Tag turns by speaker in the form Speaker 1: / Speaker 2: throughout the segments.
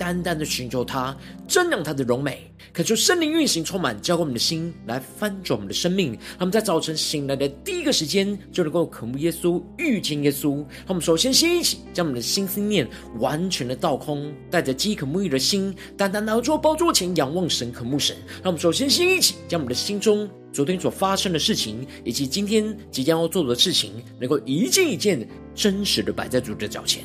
Speaker 1: 单单的寻求他，增长他的荣美，恳求圣灵运行，充满浇灌我们的心，来翻转我们的生命。让我们在早晨醒来的第一个时间，就能够渴慕耶稣，遇见耶稣。让我们首先先一起将我们的心思念完全的倒空，带着饥渴沐浴的心，单单来到宝座前仰望神，渴慕神。让我们首先先一起将我们的心中昨天所发生的事情，以及今天即将要做的事情，能够一件一件真实的摆在主的脚前。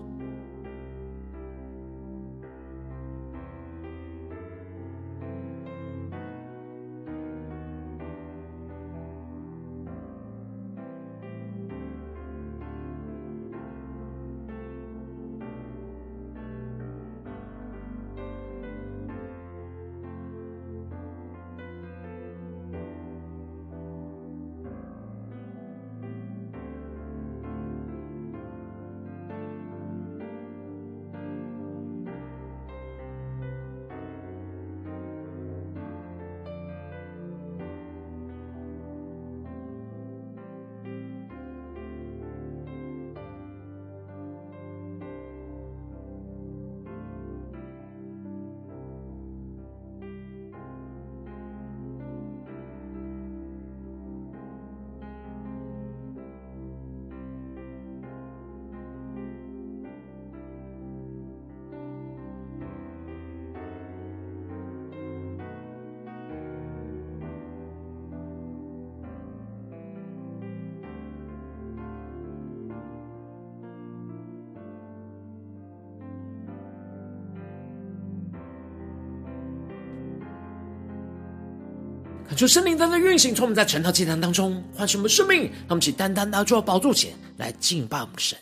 Speaker 1: 求圣灵单单运行，从我们在晨套祭坛当中唤醒我们生命，让我们起单单拿出宝座前来敬拜我们的神。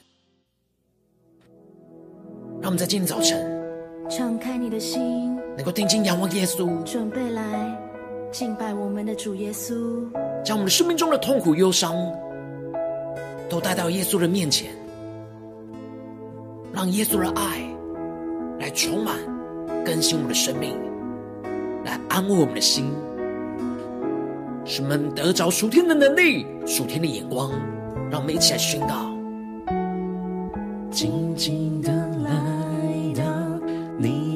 Speaker 1: 让我们在今天早晨
Speaker 2: 敞开你的心，
Speaker 1: 能够定睛仰望耶稣，
Speaker 2: 准备来敬拜我们的主耶稣，
Speaker 1: 将我们的生命中的痛苦忧伤都带到耶稣的面前，让耶稣的爱来充满更新我们的生命，来安慰我们的心。使我们得着属天的能力，属天的眼光，让我们一起来宣告。
Speaker 3: 静静的来到你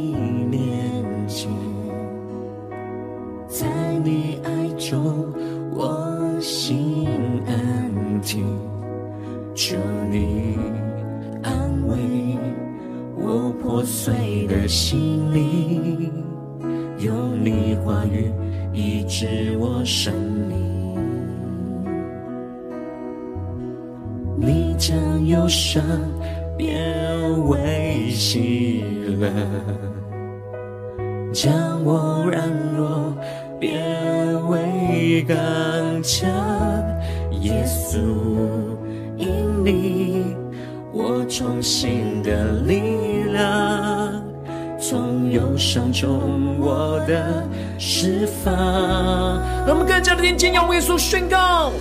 Speaker 3: 我
Speaker 1: 们更加的定睛仰望耶稣，宣告：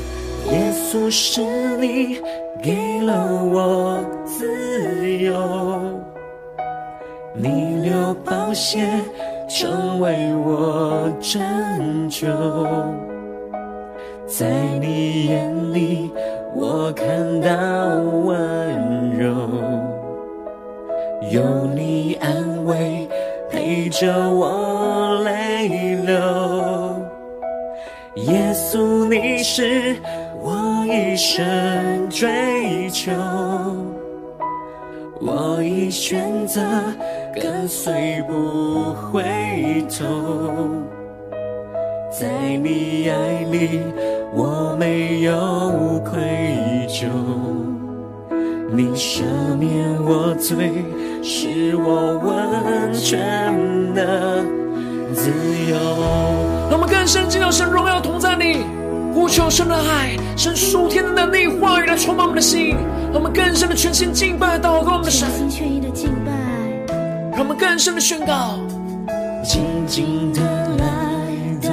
Speaker 3: 耶稣是你给了我自由，你流宝血成为我拯救，在你眼里我看到温柔。有你安慰，陪着我。耶稣，你是我一生追求，我已选择跟随不回头。在你爱里，我没有愧疚。你赦免我罪，使我完全的自由。
Speaker 1: 让我们更深进到神荣耀同在你，呼求神的爱，神属天的能力话语来充满我们的心，让我们更深的全心敬拜祷告我们的神，
Speaker 2: 全心全意的敬拜，
Speaker 1: 让我们更深的宣告，
Speaker 3: 静静的来到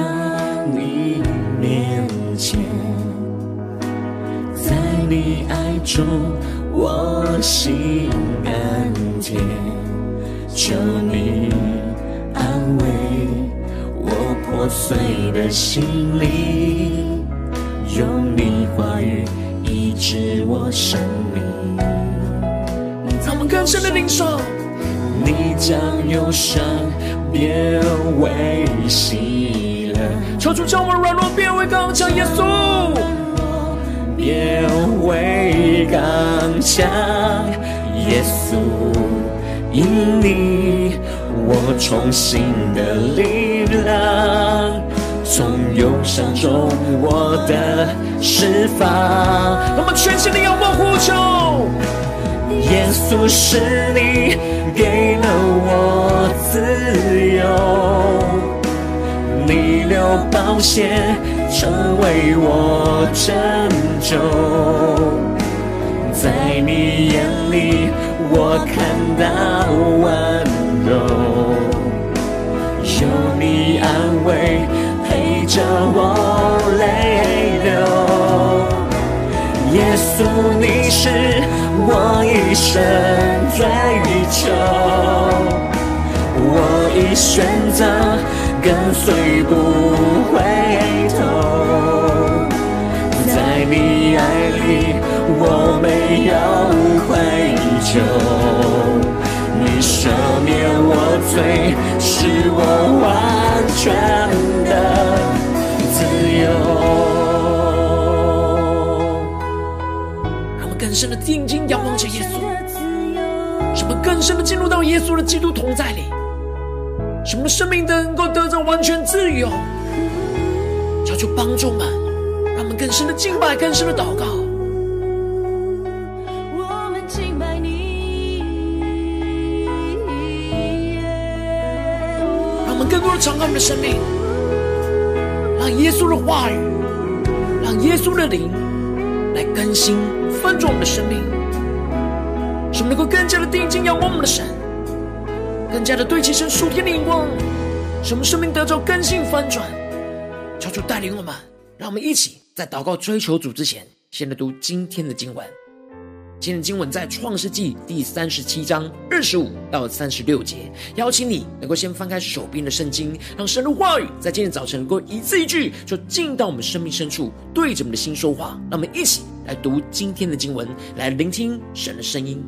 Speaker 3: 你面前，在你爱中我心甘甜，求你安慰。破碎的心灵，用你话语医治我生命。
Speaker 1: 让我们更深的领受，
Speaker 3: 你将忧伤变为喜乐，
Speaker 1: 求主将我软弱变为刚强，耶稣。
Speaker 3: 变为刚强，耶稣，因你我重新的力量，从忧伤中我的释放。
Speaker 1: 我们全心的仰望呼求，
Speaker 3: 耶稣是你给了我自由。你流宝血，成为我拯救。在你眼里，我看到温柔，有你安慰，陪着我泪流。耶稣，你是我一生追求，我已选择。跟随不回头，在你爱里我没有愧疚，你赦免罪，使我完全的自由。
Speaker 1: 让我们更深的定睛仰望着耶稣，什么更深的进入到耶稣的基督同在里。什么生命能够得到完全自由？求主帮助们，让我们更深的敬拜，更深的祷告。敞开我们的生命，让耶稣的话语，让耶稣的灵来更新翻转我们的生命，使我们能够更加的定睛仰望我们的神。更加的对齐神属天的眼光，使我们生命得着更新翻转。求主带领我们，让我们一起在祷告追求主之前，先来读今天的经文。今天的经文在创世纪第三十七章二十五到三十六节。邀请你能够先翻开手边的圣经，让神的话语在今天早晨能够一字一句，就进到我们生命深处，对着我们的心说话。让我们一起来读今天的经文，来聆听神的声音。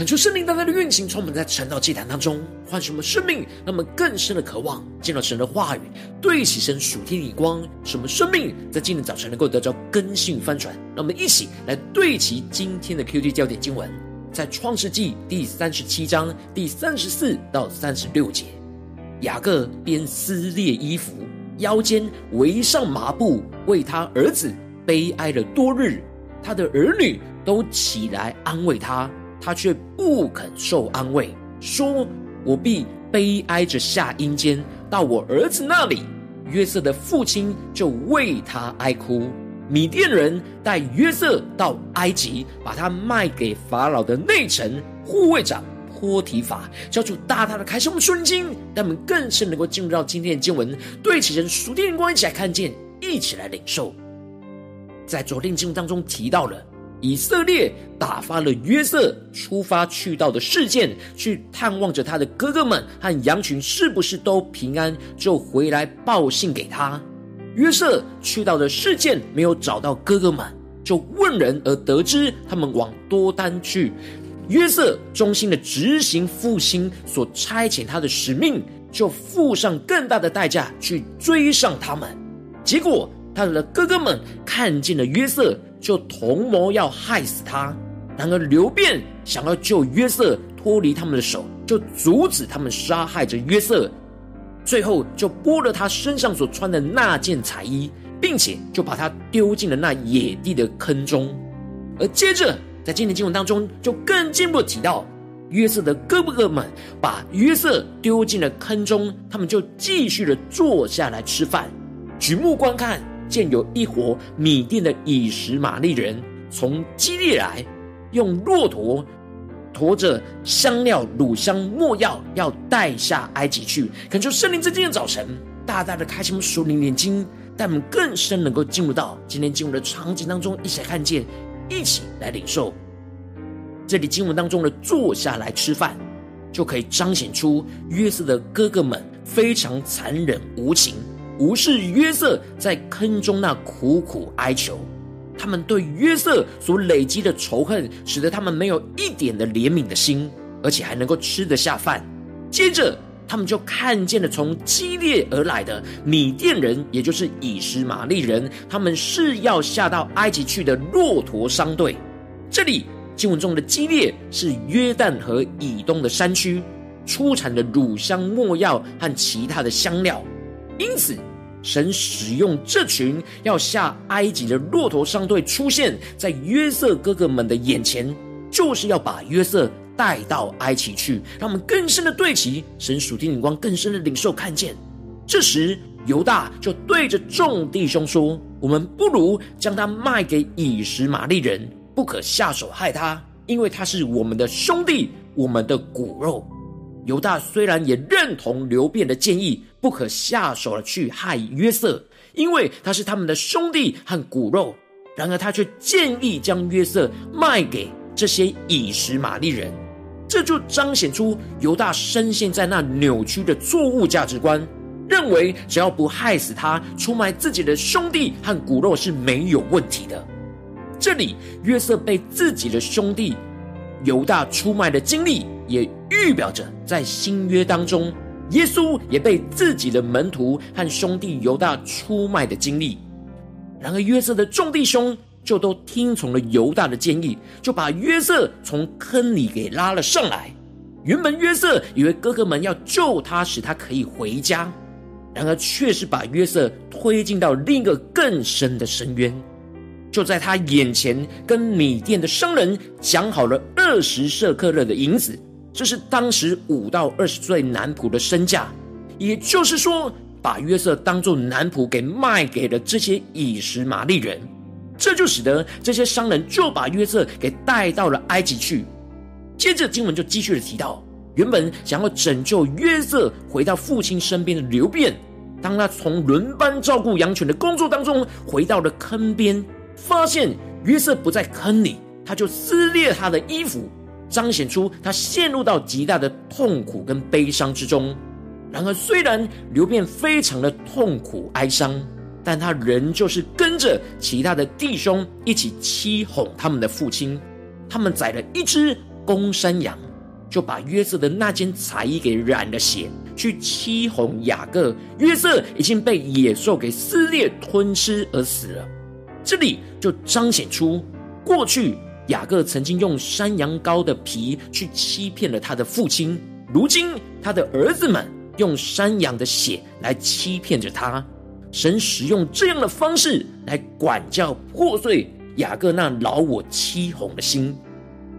Speaker 1: 恳求圣灵大大的运行，充满在晨祷祭坛当中，唤醒我们生命，让我们更深的渴望见到神的话语，对齐神属天的光，使我们生命在今天早晨能够得到更新翻转。让我们一起来对齐今天的 QD 焦点经文，在创世纪第三十七章第三十四到三十六节。雅各边撕裂衣服，腰间围上麻布，为他儿子悲哀了多日。他的儿女都起来安慰他。他却不肯受安慰，说：“我必悲哀着下阴间，到我儿子那里。”约瑟的父亲就为他哀哭。米甸人带约瑟到埃及，把他卖给法老的内臣护卫长波提法，叫主大大的开示我们属灵经，让我们更是能够进入到今天的经文，对齐人属天的光，一起来看见，一起来领受。在昨天经文当中提到了。以色列打发了约瑟出发去到的事件，去探望着他的哥哥们和羊群是不是都平安，就回来报信给他。约瑟去到的事件没有找到哥哥们，就问人而得知他们往多丹去。约瑟忠心的执行父亲所差遣他的使命，就付上更大的代价去追上他们。结果他的哥哥们看见了约瑟。就同谋要害死他，然而流便想要救约瑟脱离他们的手，就阻止他们杀害着约瑟。最后就剥了他身上所穿的那件彩衣，并且就把他丢进了那野地的坑中。而接着在今天经文当中，就更进一步提到约瑟的哥哥们把约瑟丢进了坑中，他们就继续的坐下来吃饭，举目观看。见有一伙米甸的以实玛利人从基列来，用骆驼驮着香料、乳香、没药，要带下埃及去。恳求圣灵在今天早晨大大的开启我们属灵眼睛，带我们更深能够进入到今天经文的场景当中，一起来看见，一起来领受。这里经文当中的坐下来吃饭，就可以彰显出约瑟的哥哥们非常残忍无情。无视约瑟在坑中那苦苦哀求，他们对约瑟所累积的仇恨，使得他们没有一点的怜悯的心，而且还能够吃得下饭。接着，他们就看见了从基列而来的米甸人，也就是以实玛利人，他们是要下到埃及去的骆驼商队。这里经文中的基列是约旦河以东的山区，出产的乳香、没药和其他的香料，因此。神使用这群要下埃及的骆驼商队出现在约瑟哥哥们的眼前，就是要把约瑟带到埃及去，让我们更深的对齐神属天眼光，更深的领受看见。这时犹大就对着众弟兄说：“我们不如将他卖给以实玛利人，不可下手害他，因为他是我们的兄弟，我们的骨肉。”犹大虽然也认同流便的建议，不可下手了去害约瑟，因为他是他们的兄弟和骨肉。然而他却建议将约瑟卖给这些以实玛利人，这就彰显出犹大深陷在那扭曲的错误价值观，认为只要不害死他，出卖自己的兄弟和骨肉是没有问题的。这里约瑟被自己的兄弟犹大出卖的经历，也预表着在新约当中，耶稣也被自己的门徒和兄弟犹大出卖的经历。然而约瑟的众弟兄就都听从了犹大的建议，就把约瑟从坑里给拉了上来。原本约瑟以为哥哥们要救他，使他可以回家，然而却是把约瑟推进到另一个更深的深渊。就在他眼前，跟米店的商人讲好了二十舍客勒的银子。这是当时五到二十岁男仆的身价，也就是说，把约瑟当做男仆给卖给了这些以实玛利人，这就使得这些商人就把约瑟给带到了埃及去。接着经文就继续的提到，原本想要拯救约瑟回到父亲身边的流便，当他从轮班照顾羊群的工作当中回到了坑边，发现约瑟不在坑里，他就撕裂他的衣服。彰显出他陷入到极大的痛苦跟悲伤之中。然而，虽然流便非常的痛苦哀伤，但他仍旧是跟着其他的弟兄一起欺哄他们的父亲。他们宰了一只公山羊，就把约瑟的那件彩衣给染了血，去欺哄雅各。约瑟已经被野兽给撕裂吞吃而死了。这里就彰显出过去雅各曾经用山羊羔的皮去欺骗了他的父亲，如今他的儿子们用山羊的血来欺骗着他。神使用这样的方式来管教破碎雅各那老我欺哄的心。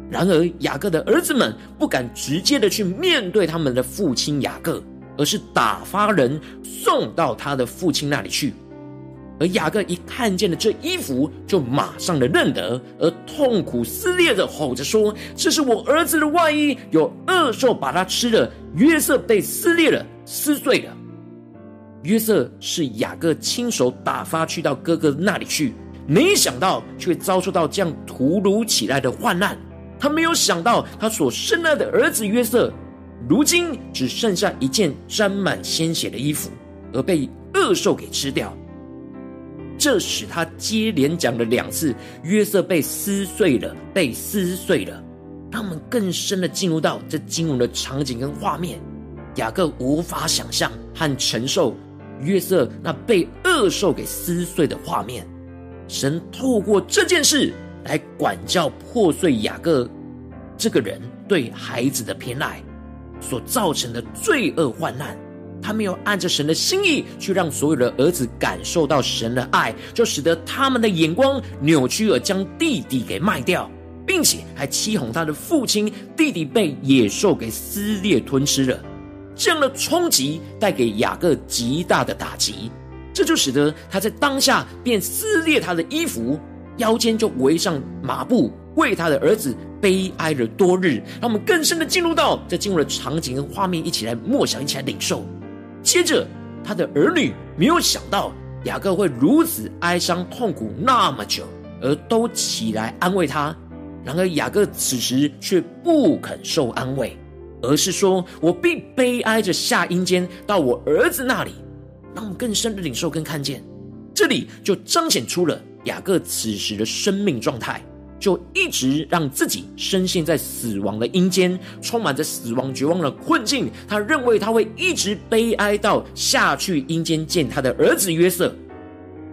Speaker 1: 然而雅各的儿子们不敢直接的去面对他们的父亲雅各，而是打发人送到他的父亲那里去。而雅各一看见了这衣服，就马上的认得，而痛苦撕裂的吼着说：“这是我儿子的外衣，有恶兽把它吃了。”约瑟被撕裂了，撕碎了。约瑟是雅各亲手打发去到哥哥那里去，没想到却遭受到这样突如其来的患难。他没有想到，他所深爱的儿子约瑟，如今只剩下一件沾满鲜血的衣服，而被恶兽给吃掉。这使他接连讲了两次，约瑟被撕碎了，被撕碎了，让我们更深的进入到这经文的场景跟画面。雅各无法想象和承受约瑟那被恶兽给撕碎的画面。神透过这件事来管教破碎雅各这个人对孩子的偏爱所造成的罪恶患难。他没有按着神的心意去让所有的儿子感受到神的爱，就使得他们的眼光扭曲，而将弟弟给卖掉，并且还欺哄他的父亲。弟弟被野兽给撕裂吞吃了，这样的冲击带给雅各极大的打击，这就使得他在当下便撕裂他的衣服，腰间就围上麻布，为他的儿子悲哀了多日。让我们更深的进入到这进入的场景跟画面，一起来默想，一起来领受。接着，他的儿女没有想到雅各会如此哀伤痛苦那么久，而都起来安慰他。然而雅各此时却不肯受安慰，而是说：“我必悲哀着下阴间到我儿子那里。”让我们更深的领受跟看见，这里就彰显出了雅各此时的生命状态。就一直让自己深陷在死亡的阴间，充满着死亡绝望的困境。他认为他会一直悲哀到下去阴间见他的儿子约瑟。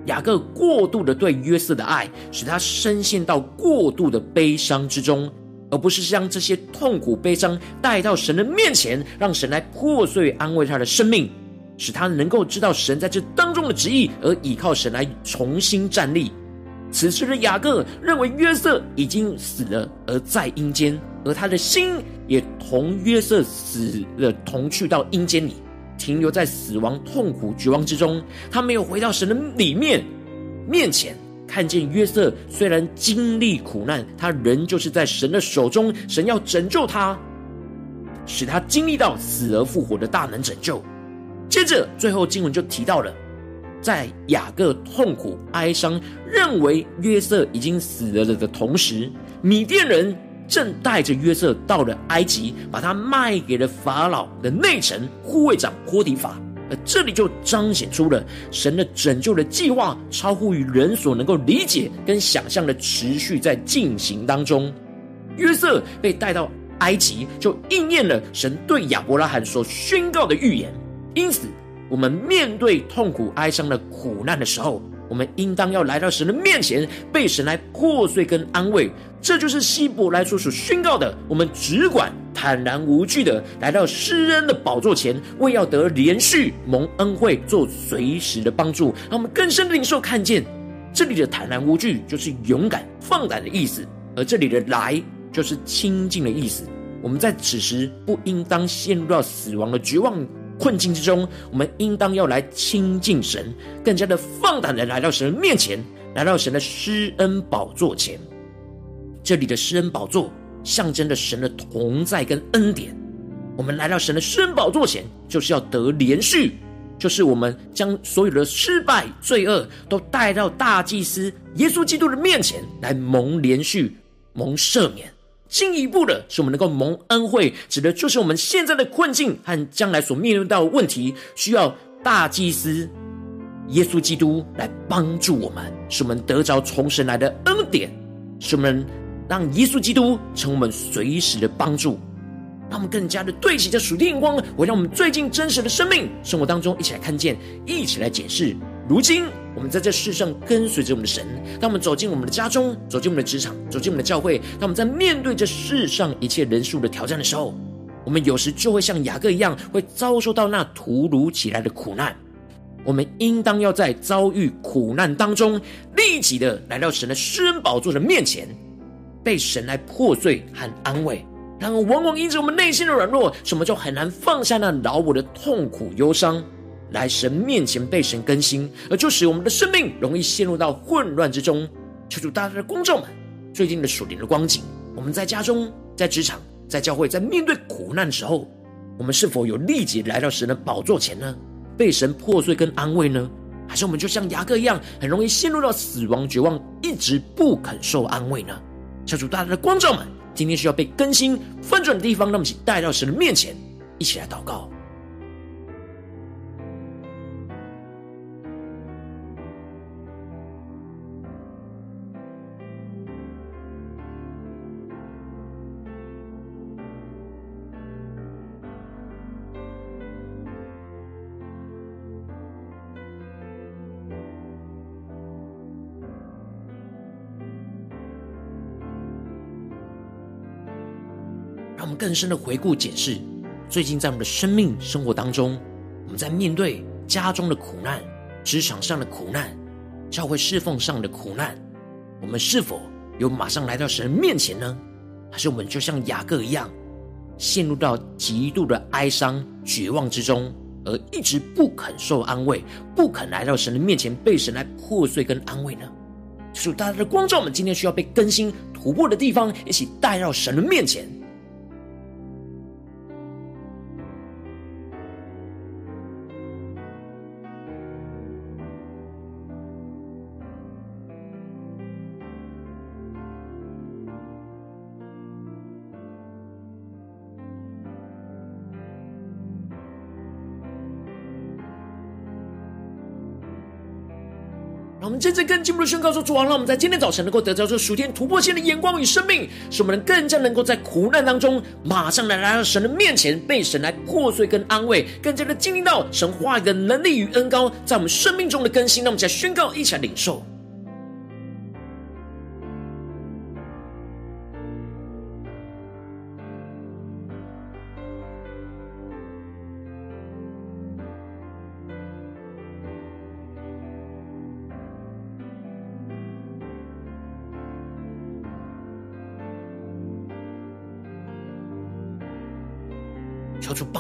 Speaker 1: 雅各过度的对约瑟的爱，使他深陷到过度的悲伤之中，而不是将这些痛苦悲伤带到神的面前，让神来破碎安慰他的生命，使他能够知道神在这当中的旨意，而依靠神来重新站立。此时的雅各认为约瑟已经死了，而在阴间，而他的心也同约瑟死了同去到阴间里，停留在死亡痛苦绝望之中。他没有回到神的里面面前，看见约瑟虽然经历苦难，他仍旧是在神的手中，神要拯救他，使他经历到死而复活的大能拯救。接着，最后经文就提到了。在雅各痛苦哀伤，认为约瑟已经死了的同时，米甸人正带着约瑟到了埃及，把他卖给了法老的内臣护卫长波提法。而这里就彰显出了神的拯救的计划，超乎于人所能够理解跟想象的，持续在进行当中。约瑟被带到埃及，就应验了神对亚伯拉罕所宣告的预言。因此，我们面对痛苦哀伤的苦难的时候，我们应当要来到神的面前，被神来破碎跟安慰。这就是希伯来书所宣告的：我们只管坦然无惧的来到施恩的宝座前，为要得连续蒙恩惠，做随时的帮助。让我们更深的领受看见，这里的坦然无惧就是勇敢放胆的意思，而这里的来就是亲近的意思。我们在此时不应当陷入到死亡的绝望困境之中，我们应当要来亲近神，更加的放胆的来到神的面前，来到神的施恩宝座前。这里的施恩宝座象征着神的同在跟恩典。我们来到神的施恩宝座前，就是要得连续，就是我们将所有的失败、罪恶都带到大祭司耶稣基督的面前来蒙连续、蒙赦免。进一步的是，我们能够蒙恩惠，指的就是我们现在的困境和将来所面临到的问题，需要大祭司耶稣基督来帮助我们，使我们得着从神来的恩典，使我们让耶稣基督成我们随时的帮助，让我们更加的对齐这属天眼光，会让我们最近真实的生命生活当中一起来看见，一起来解释。如今我们在这世上跟随着我们的神，当我们走进我们的家中，走进我们的职场，走进我们的教会，当我们在面对这世上一切人数的挑战的时候，我们有时就会像雅各一样，会遭受到那突如其来的苦难。我们应当要在遭遇苦难当中，立即的来到神的施恩宝座的面前。被神来破碎和安慰，然而往往因着我们内心的软弱，什么就很难放下那老我的痛苦忧伤，来神面前被神更新，而就使我们的生命容易陷入到混乱之中。求主大大的光照们，最近的属灵的光景，我们在家中、在职场、在教会，在面对苦难的时候，我们是否有立即来到神的宝座前呢？被神破碎跟安慰呢？还是我们就像雅各一样，很容易陷入到死亡绝望，一直不肯受安慰呢？求主大大的光照们，今天需要被更新翻转的地方，让我们一起带到神的面前，一起来祷告。更深的回顾检视，最近在我们的生命生活当中，我们在面对家中的苦难、职场上的苦难、教会侍奉上的苦难，我们是否有马上来到神面前呢？还是我们就像雅各一样，陷入到极度的哀伤、绝望之中，而一直不肯受安慰，不肯来到神的面前，被神来破碎跟安慰呢？主大大的光照，我们今天需要被更新突破的地方，一起带到神的面前。们真正更进一步的宣告说：“主啊，让我们在今天早晨能够得到这属天突破性的眼光与生命，使我们能更加能够在苦难当中，马上来来到神的面前，被神来破碎跟安慰，更加的经历到神话语的能力与恩高在我们生命中的更新。让我们再宣告，一起来领受。”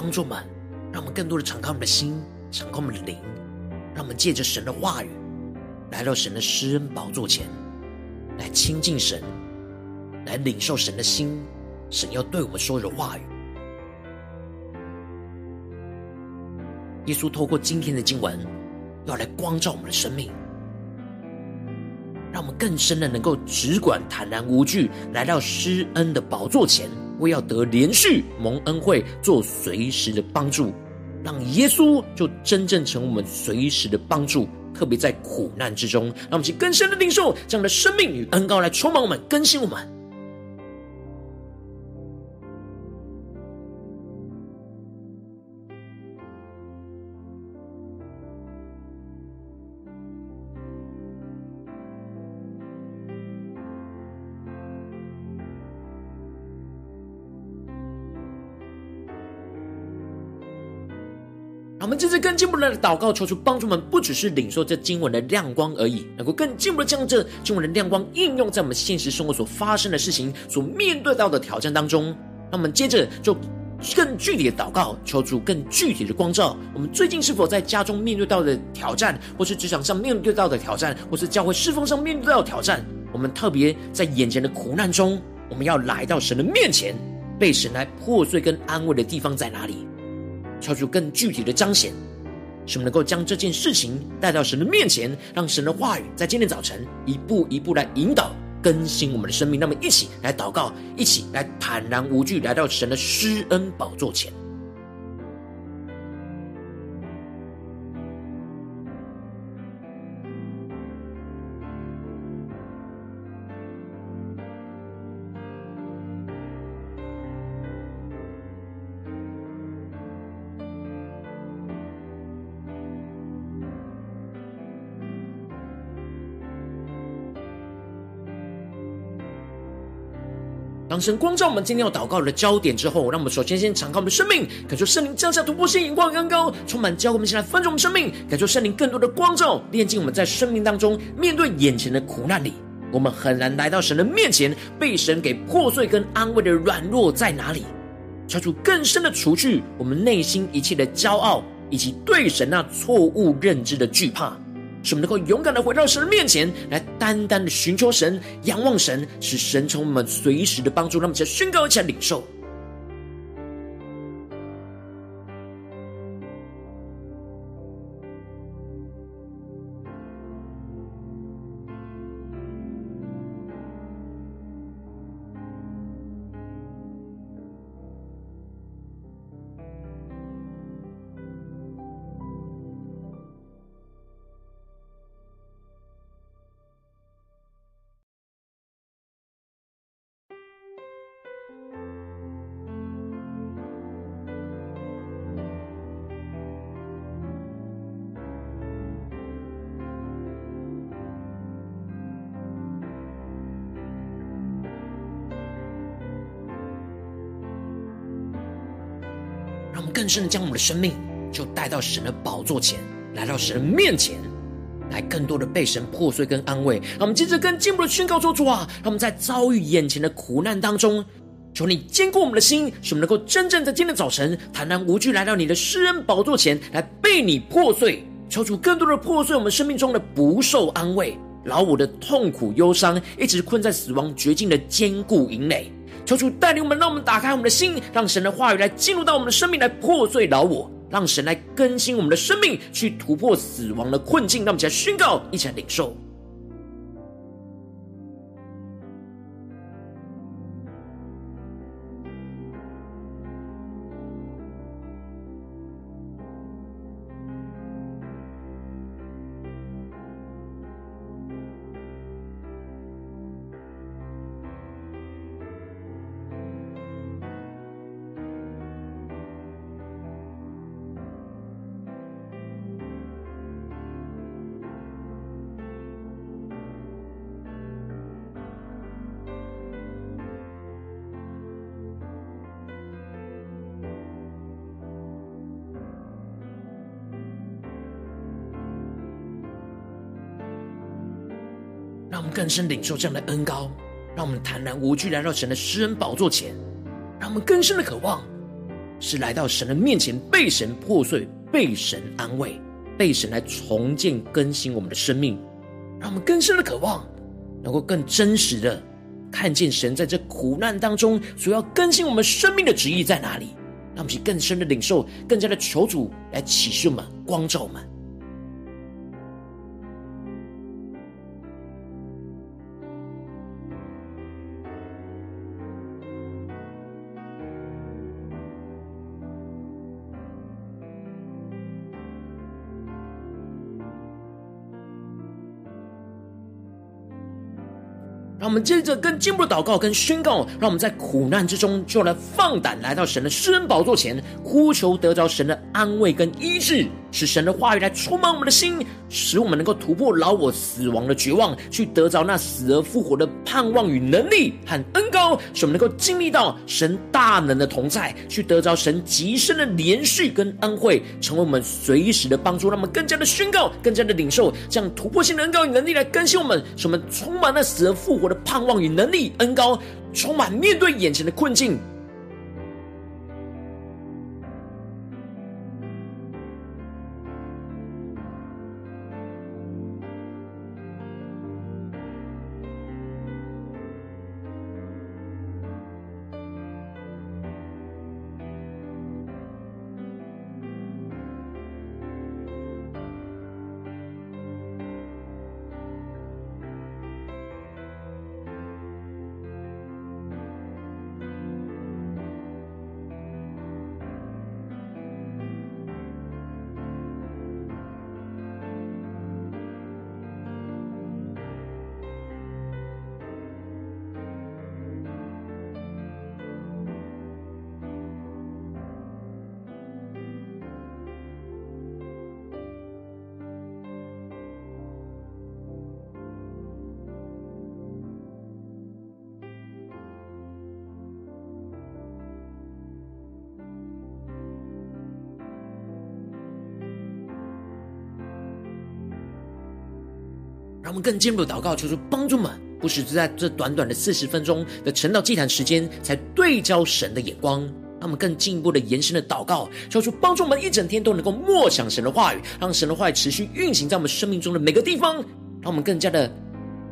Speaker 1: 帮助们，让我们更多的敞开我们的心，敞开我们的灵，让我们借着神的话语，来到神的施恩宝座前，来亲近神，来领受神的心，神要对我们说的话语。耶稣透过今天的经文，要来光照我们的生命，让我们更深的能够只管坦然无惧，来到施恩的宝座前。为要得连续蒙恩惠，做随时的帮助，让耶稣就真正成为我们随时的帮助，特别在苦难之中，让我们去更深的领受这样的生命与恩膏来充满我们，更新我们。们这次更进一步的祷告，求主帮助我们，不只是领受这经文的亮光而已，能够更进一步的将这经文的亮光应用在我们现实生活所发生的事情、所面对到的挑战当中。那我们接着就更具体的祷告，求主更具体的光照我们最近是否在家中面对到的挑战，或是职场上面对到的挑战，或是教会侍奉上面对到挑战。我们特别在眼前的苦难中，我们要来到神的面前，被神来破碎跟安慰的地方在哪里？求主更具体的彰显，使我们能够将这件事情带到神的面前，让神的话语在今天早晨一步一步来引导更新我们的生命。那么，一起来祷告，一起来坦然无惧来到神的施恩宝座前。神光照我们今天要祷告的焦点之后，让我们首先先敞开我们的生命，感受圣灵降下突破性眼光，刚刚充满教会，我们先来分盛我们生命，感受圣灵更多的光照，炼净我们在生命当中面对眼前的苦难里，我们很难来到神的面前，被神给破碎跟安慰的软弱在哪里？求主更深的除去我们内心一切的骄傲，以及对神那错误认知的惧怕。使我们能够勇敢的回到神的面前来，单单的寻求神、仰望神，使神从我们随时的帮助。让我们一起来宣告，一起来领受。更深的将我们的生命就带到神的宝座前，来到神面前，来更多的被神破碎跟安慰。让我们接着更进一步的宣告说：主啊，让我们在遭遇眼前的苦难当中，求你坚固我们的心，使我们能够真正在今天早晨坦然无惧来到你的施恩宝座前来被你破碎，求主更多的破碎我们生命中的不受安慰、老我的痛苦忧伤，一直困在死亡绝境的坚固营垒。求主带领我们，让我们打开我们的心，让神的话语来进入到我们的生命，来破碎老我，让神来更新我们的生命，去突破死亡的困境。让我们一起来宣告，一起来领受。更深领受这样的恩膏，让我们坦然无惧来到神的施恩宝座前，让我们更深的渴望是来到神的面前，被神破碎，被神安慰，被神来重建更新我们的生命。让我们更深的渴望，能够更真实的看见神在这苦难当中所要更新我们生命的旨意在哪里。让我们去更深的领受，更加的求主来启示我们，光照我们。我们接着更进一步的祷告跟宣告，让我们在苦难之中就来放胆来到神的施恩宝座前，呼求得着神的安慰跟医治，使神的话语来充满我们的心，使我们能够突破老我死亡的绝望，去得着那死而复活的盼望与能力和恩使我们能够经历到神大能的同在，去得着神极深的怜恤跟恩惠，成为我们随时的帮助。让我们更加的宣告，更加的领受，这样突破性的恩高与能力来更新我们，使我们充满了死而复活的盼望与能力，恩高充满面对眼前的困境。让我们更进一步的祷告，求主帮助们，不只是在这短短的四十分钟的晨祷祭坛时间，才对焦神的眼光。让我们更进一步的延伸的祷告，求主帮助我们一整天都能够默想神的话语，让神的话语持续运行在我们生命中的每个地方，让我们更加的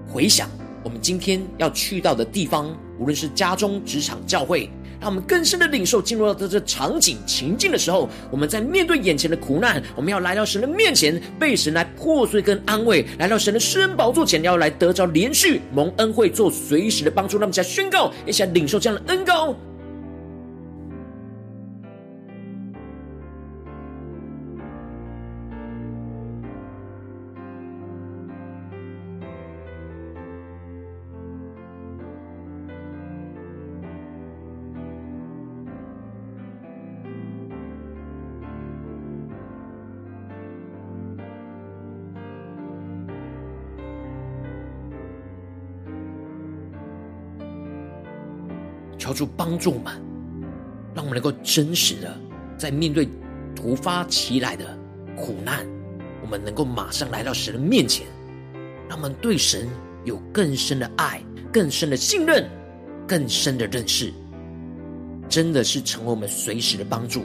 Speaker 1: 回想我们今天要去到的地方，无论是家中、职场、教会。让我们更深的领受，进入到这这场景情境的时候，我们在面对眼前的苦难，我们要来到神的面前，被神来破碎跟安慰；来到神的施恩宝座前，要来得着连续蒙恩惠，做随时的帮助。让我们来宣告，一起来领受这样的恩膏。主帮助我们，让我们能够真实的在面对突发其来的苦难，我们能够马上来到神的面前，让我们对神有更深的爱、更深的信任、更深的认识，真的是成为我们随时的帮助。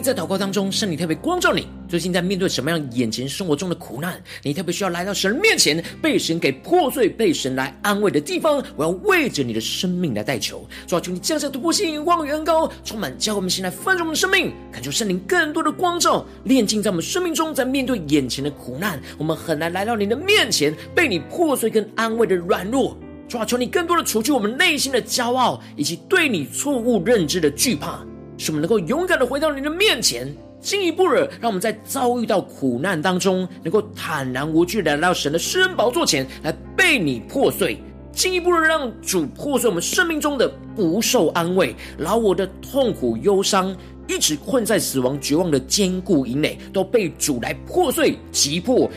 Speaker 1: 在祷告当中，圣灵特别光照你。最近在面对什么样眼前生活中的苦难，你特别需要来到神面前，被神给破碎，被神来安慰的地方。我要为着你的生命来代求，主啊，求你降下突破性眼光与恩膏，充满教我们心来翻转我们的生命，恳求圣灵更多的光照，炼净在我们生命中。在面对眼前的苦难，我们很难来到你的面前，被你破碎跟安慰的软弱。主啊，求你更多的除去我们内心的骄傲，以及对你错误认知的惧怕。使我们能够勇敢的回到你的面前，进一步的让我们在遭遇到苦难当中，能够坦然无惧的来到神的施恩宝座前来被你破碎，进一步的让主破碎我们生命中的不受安慰，老我的痛苦忧伤，一直困在死亡绝望的坚固营垒，都被主来破碎击破。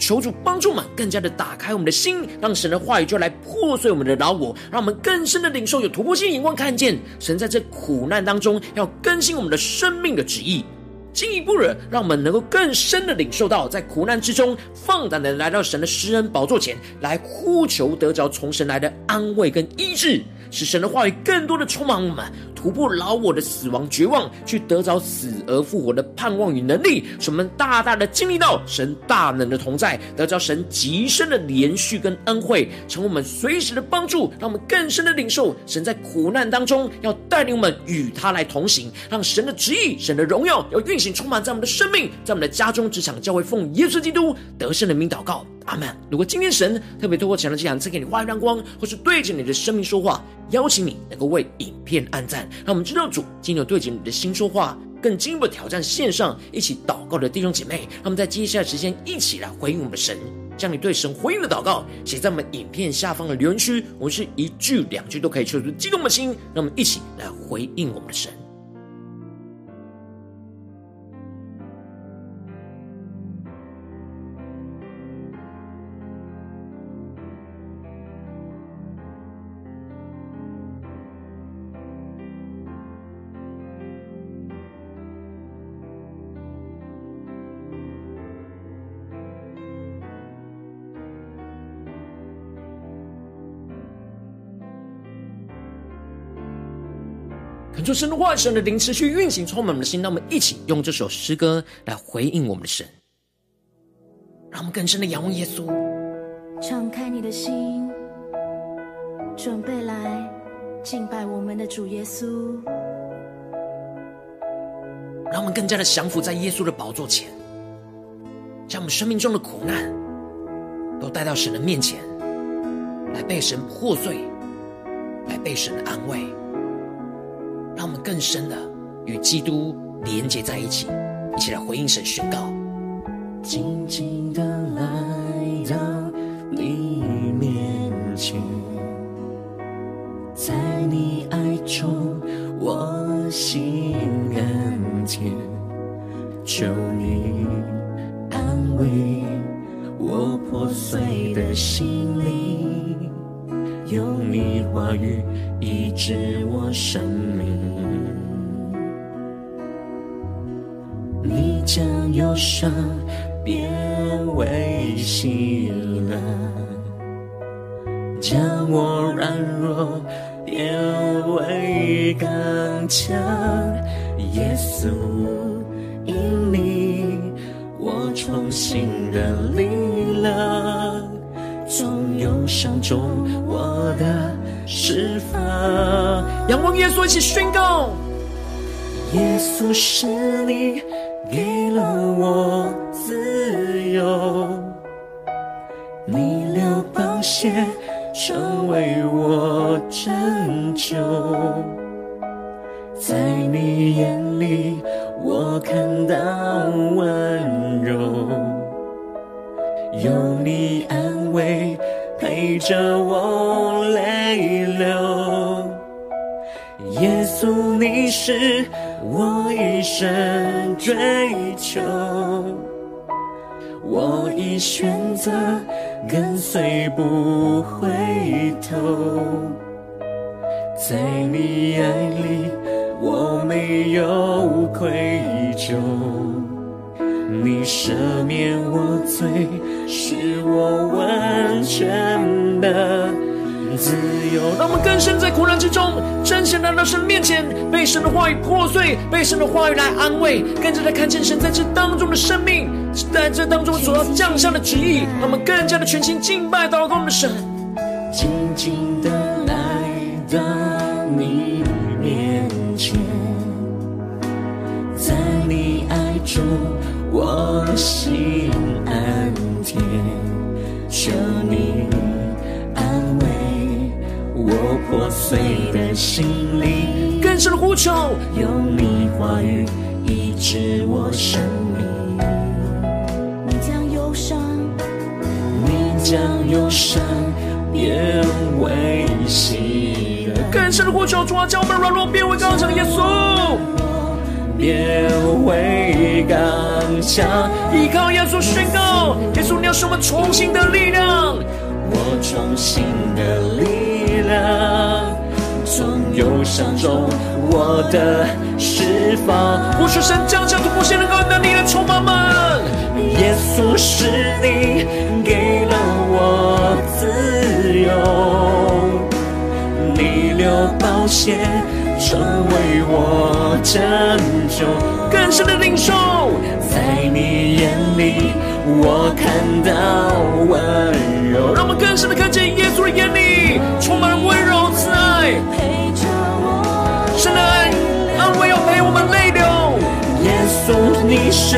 Speaker 1: 求主帮助我们，更加的打开我们的心，让神的话语就来破碎我们的老我，让我们更深的领受有突破性眼光，看见神在这苦难当中要更新我们的生命的旨意，进一步的让我们能够更深的领受到，在苦难之中放胆的来到神的施恩宝座前来呼求，得着从神来的安慰跟医治。使神的话语更多的充满我们，突破老我的死亡绝望，去得着死而复活的盼望与能力，使我们大大的经历到神大能的同在，得着神极深的连续跟恩惠，成为我们随时的帮助，让我们更深的领受神在苦难当中要带领我们与他来同行，让神的旨意、神的荣耀要运行充满在我们的生命，在我们的家中、职场、教会，奉耶稣基督得胜的名祷告。阿门。如果今天神特别透过这样的讲赐给你话语亮光，或是对着你的生命说话，邀请你能够为影片按赞，让我们知道主今天对着你的心说话，更进一步挑战线上一起祷告的弟兄姐妹。让我们在接下来时间一起来回应我们的神，将你对神回应的祷告写在我们影片下方的留言区，我们是一句两句都可以说出激动的心，让我们一起来回应我们的神。恳求神的话、神的灵持续运行，充满我们的心。让我们一起用这首诗歌来回应我们的神，让我们更深的仰望耶稣。
Speaker 2: 敞开你的心，准备来敬拜我们的主耶稣。
Speaker 1: 让我们更加的降服在耶稣的宝座前，将我们生命中的苦难都带到神的面前，来被神破碎，来被神安慰。让我们更深的与基督连接在一起，一起来回应神宣告：
Speaker 3: 静静的来到你面前，在你爱中我心安恬，求你安慰我破碎的心灵。用你话语医治我生命，伤变为喜乐，将我软弱变为刚强。耶稣，因你我重新的力量。从忧伤中我的释放，
Speaker 1: 仰望耶稣一起宣告：
Speaker 3: 耶稣是你给了我自由，你流宝血成为我拯救，在你眼里我看到温柔，有你安慰陪着我泪流，耶稣，你是我一生追求，我已选择跟随不回头，在你爱里我没有愧疚。你赦免我罪，是我完全的自由。
Speaker 1: 让我们更深在苦难之中，真实来到神面前，被神的话语破碎，被神的话语来安慰，更加的看见神在这当中的生命，在这当中所要降下的旨意，让我们更加的全心敬拜祷告我们的神，
Speaker 3: 静静的来到你面前，在你爱中。我心安恬，求你破碎的心灵。
Speaker 1: 更深的呼求，
Speaker 3: 用你话语医治我生命。
Speaker 2: 你将忧伤，
Speaker 3: 你将忧伤变为喜乐。
Speaker 1: 更深的呼求，主啊，将我们软弱变为刚强的耶稣。
Speaker 3: 变为刚强，
Speaker 1: 依靠耶稣宣告，耶稣你要使我们重新的力量，
Speaker 3: 我重新的力量，从忧伤中我的释放。
Speaker 1: 呼求神降下突破性能够能力来充满们。
Speaker 3: 耶稣是你给了我自由，你流宝血。成为我拯救，
Speaker 1: 更深的领受，
Speaker 3: 在你眼里我看到温柔。
Speaker 1: 让我们更深的看见耶稣的眼里充满温柔慈爱，
Speaker 2: 陪着我，
Speaker 1: 神的爱安慰要陪我们泪流。
Speaker 3: 耶稣，你是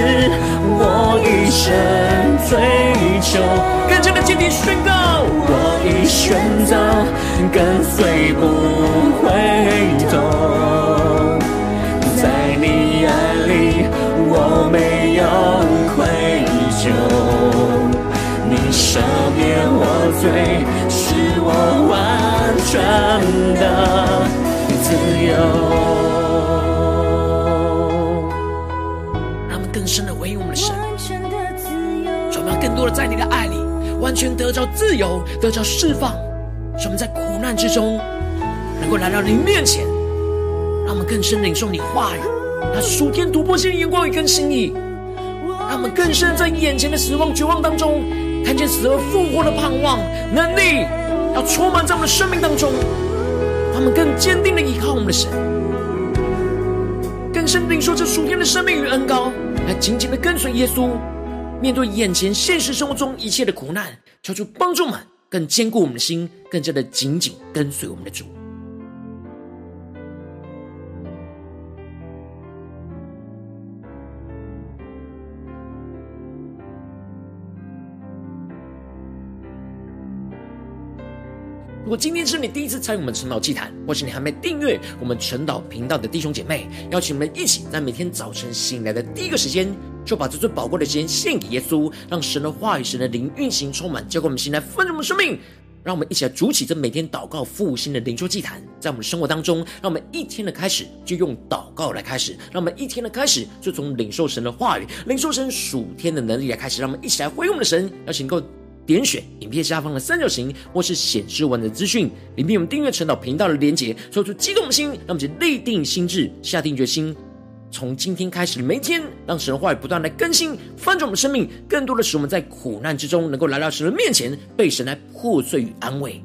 Speaker 3: 我一生追求，
Speaker 1: 更加的坚定宣告，
Speaker 3: 我已选择跟随不回头，在你眼里我没有赦免我罪，使我完全的自由。
Speaker 1: 让我们更深的回应我们的神，让我们更多的在你的爱里，完全得着自由，得着释放，使我们在苦难之中，能够来到你面前，让我们更深领受你话语，那属天突破性的眼光与更新意，让我们更深在眼前的死亡绝望当中，看见死而复活的盼望能力，要充满在我们的生命当中，他们更坚定的依靠我们的神。更深领受这属天的生命与恩膏，来紧紧的跟随耶稣，面对眼前现实生活中一切的苦难，求主帮助们更坚固我们的心，更加的紧紧跟随我们的主。果今天是你第一次参与我们晨祷祭坛，或是你还没订阅我们晨祷频道的弟兄姐妹，邀请我们一起在每天早晨醒来的第一个时间，就把这最宝贵的时间献给耶稣，让神的话语、神的灵运行充满，交给我们心来丰盛我们生命。让我们一起来筑起这每天祷告复兴的灵修祭坛，在我们生活当中，让我们一天的开始就用祷告来开始，让我们一天的开始就从领受神的话语、领受神属天的能力来开始，让我们一起来回应我们的神，邀请够。点选影片下方的三角形，或是显示完的资讯，里面我们订阅陈导频道的连结，说出激动的心，让我们就立定心智，下定决心，从今天开始每一天，让神的话语不断来更新，翻转我们生命，更多的使我们在苦难之中，能够来到神的面前，被神来破碎与安慰。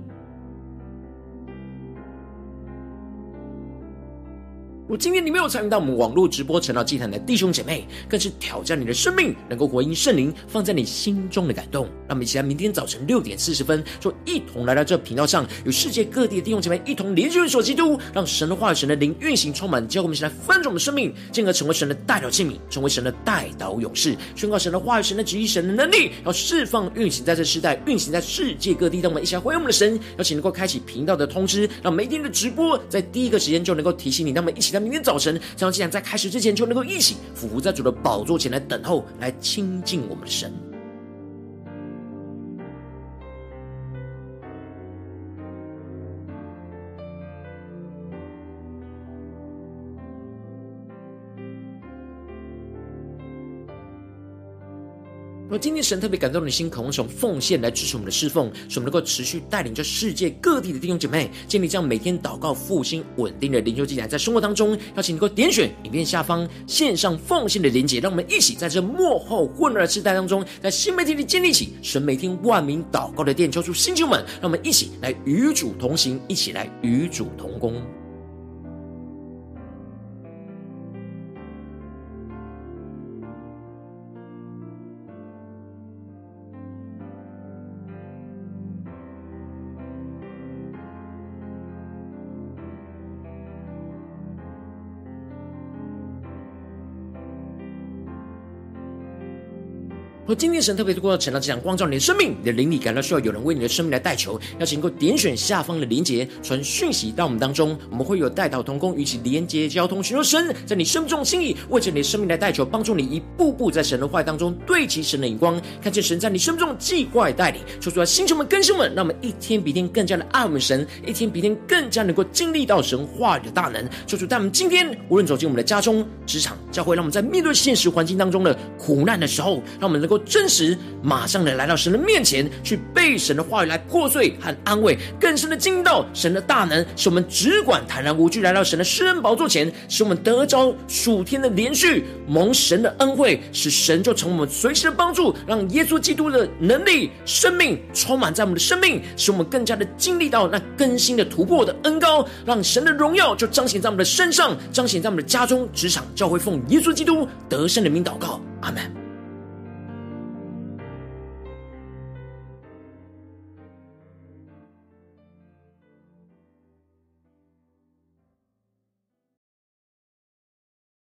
Speaker 1: 如今天你没有参与到我们网络直播晨祷祭坛的弟兄姐妹，更是挑战你的生命，能够回应圣灵放在你心中的感动。让我们一起来，明天早晨六点四十分，就一同来到这频道上，与世界各地的弟兄姐妹一同连接、所基督，让神的话语、神的灵运行充满，教我们一起来翻转我们生命，进而成为神的代表器皿，成为神的代祷勇士，宣告神的话语、神的旨意、神的能力，要释放运行在这世代，运行在世界各地。让我们一起来回应我们的神，邀请能够开启频道的通知，让每天的直播在第一个时间就能够提醒你。让我们一起。明天早晨，这样既然在开始之前就能够一起俯伏在主的宝座前来等候，来亲近我们的神。而今天神特别感动你的心，渴望从奉献来支持我们的侍奉，使我们能够持续带领着世界各地的弟兄姐妹建立这样每天祷告复兴稳定的灵修祭坛，在生活当中，邀请你能够点选影片下方线上奉献的连结，让我们一起在这幕后混乱的时代当中，在新媒体里建立起神每天万名祷告的殿，求出星球们，让我们一起来与主同行，一起来与主同工。和今天神特别透过晨祷这样光照你的生命，你的灵里感到需要有人为你的生命来代求，邀请能够点选下方的连结，传讯息到我们当中，我们会有代祷同工与其连结交通，寻求神在你生命中的心意，为着你的生命来代求，帮助你一步步在神的话当中对齐神的眼光，看见神在你生命中的计划带领，说出来，星球们、更新们，让我们一天比一天更加的爱我们神，一天比一天更加能够经历到神话语的大能，说出在我们今天无论走进我们的家中、职场、教会，让我们在面对现实环境当中的苦难的时候，让我们能够。真实，马上的来到神的面前，去被神的话语来破碎和安慰，更深的经历到神的大能，使我们只管坦然无惧来到神的施恩宝座前，使我们得着属天的连续蒙神的恩惠，使神就成我们随时的帮助，让耶稣基督的能力、生命充满在我们的生命，使我们更加的经历到那更新的突破的恩膏，让神的荣耀就彰显在我们的身上，彰显在我们的家中、职场、教会，奉耶稣基督得胜的名祷告，阿门。